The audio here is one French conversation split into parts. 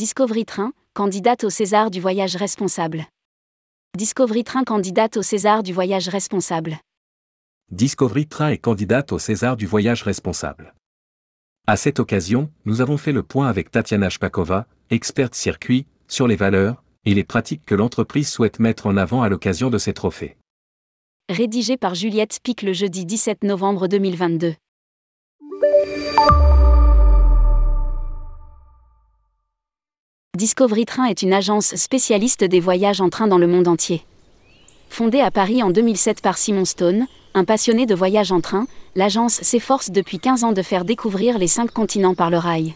Discovery Train, candidate au César du voyage responsable. Discovery Train candidate au César du voyage responsable. Discovery Train est candidate au César du voyage responsable. À cette occasion, nous avons fait le point avec Tatiana Shpakova, experte circuit, sur les valeurs et les pratiques que l'entreprise souhaite mettre en avant à l'occasion de ces trophées. Rédigé par Juliette Spic le jeudi 17 novembre 2022. Discovery Train est une agence spécialiste des voyages en train dans le monde entier. Fondée à Paris en 2007 par Simon Stone, un passionné de voyage en train, l'agence s'efforce depuis 15 ans de faire découvrir les cinq continents par le rail.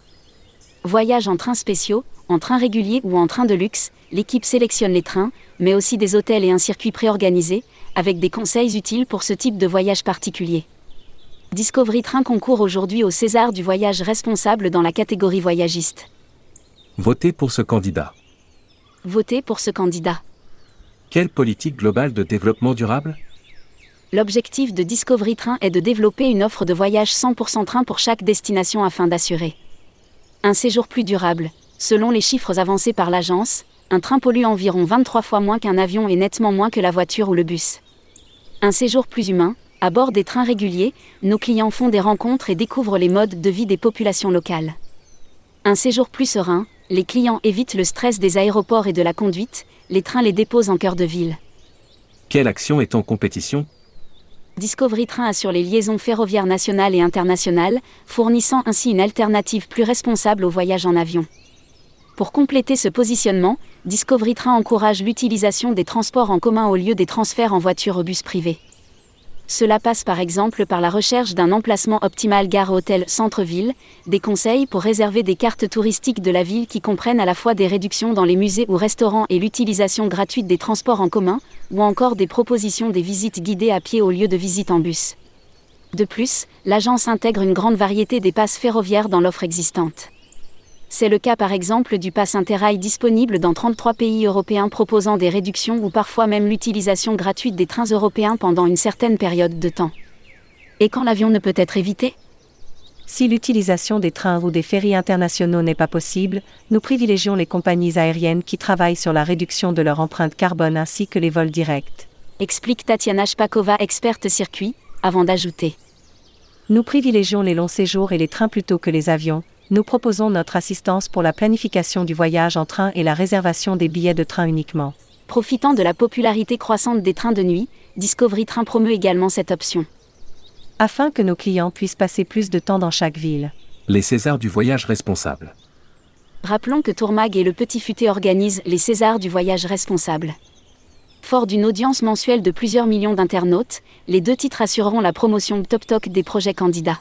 Voyages en trains spéciaux, en train régulier ou en train de luxe, l'équipe sélectionne les trains, mais aussi des hôtels et un circuit préorganisé, avec des conseils utiles pour ce type de voyage particulier. Discovery Train concourt aujourd'hui au César du voyage responsable dans la catégorie voyagiste. Votez pour ce candidat. Votez pour ce candidat. Quelle politique globale de développement durable? L'objectif de Discovery Train est de développer une offre de voyage 100% train pour chaque destination afin d'assurer un séjour plus durable. Selon les chiffres avancés par l'agence, un train pollue environ 23 fois moins qu'un avion et nettement moins que la voiture ou le bus. Un séjour plus humain, à bord des trains réguliers, nos clients font des rencontres et découvrent les modes de vie des populations locales. Un séjour plus serein, les clients évitent le stress des aéroports et de la conduite, les trains les déposent en cœur de ville. Quelle action est en compétition? Discovery Train assure les liaisons ferroviaires nationales et internationales, fournissant ainsi une alternative plus responsable au voyage en avion. Pour compléter ce positionnement, Discovery Train encourage l'utilisation des transports en commun au lieu des transferts en voiture ou bus privés. Cela passe par exemple par la recherche d'un emplacement optimal gare-hôtel centre-ville, des conseils pour réserver des cartes touristiques de la ville qui comprennent à la fois des réductions dans les musées ou restaurants et l'utilisation gratuite des transports en commun, ou encore des propositions des visites guidées à pied au lieu de visites en bus. De plus, l'agence intègre une grande variété des passes ferroviaires dans l'offre existante. C'est le cas par exemple du pass Interrail disponible dans 33 pays européens proposant des réductions ou parfois même l'utilisation gratuite des trains européens pendant une certaine période de temps. Et quand l'avion ne peut être évité? Si l'utilisation des trains ou des ferries internationaux n'est pas possible, nous privilégions les compagnies aériennes qui travaillent sur la réduction de leur empreinte carbone ainsi que les vols directs. Explique Tatiana Shpakova, experte circuit, avant d'ajouter. Nous privilégions les longs séjours et les trains plutôt que les avions, nous proposons notre assistance pour la planification du voyage en train et la réservation des billets de train uniquement. Profitant de la popularité croissante des trains de nuit, Discovery Train promeut également cette option. Afin que nos clients puissent passer plus de temps dans chaque ville. Les Césars du voyage responsable. Rappelons que Tourmag et le Petit Futé organisent les Césars du voyage responsable. Fort d'une audience mensuelle de plusieurs millions d'internautes, les deux titres assureront la promotion top toc des projets candidats.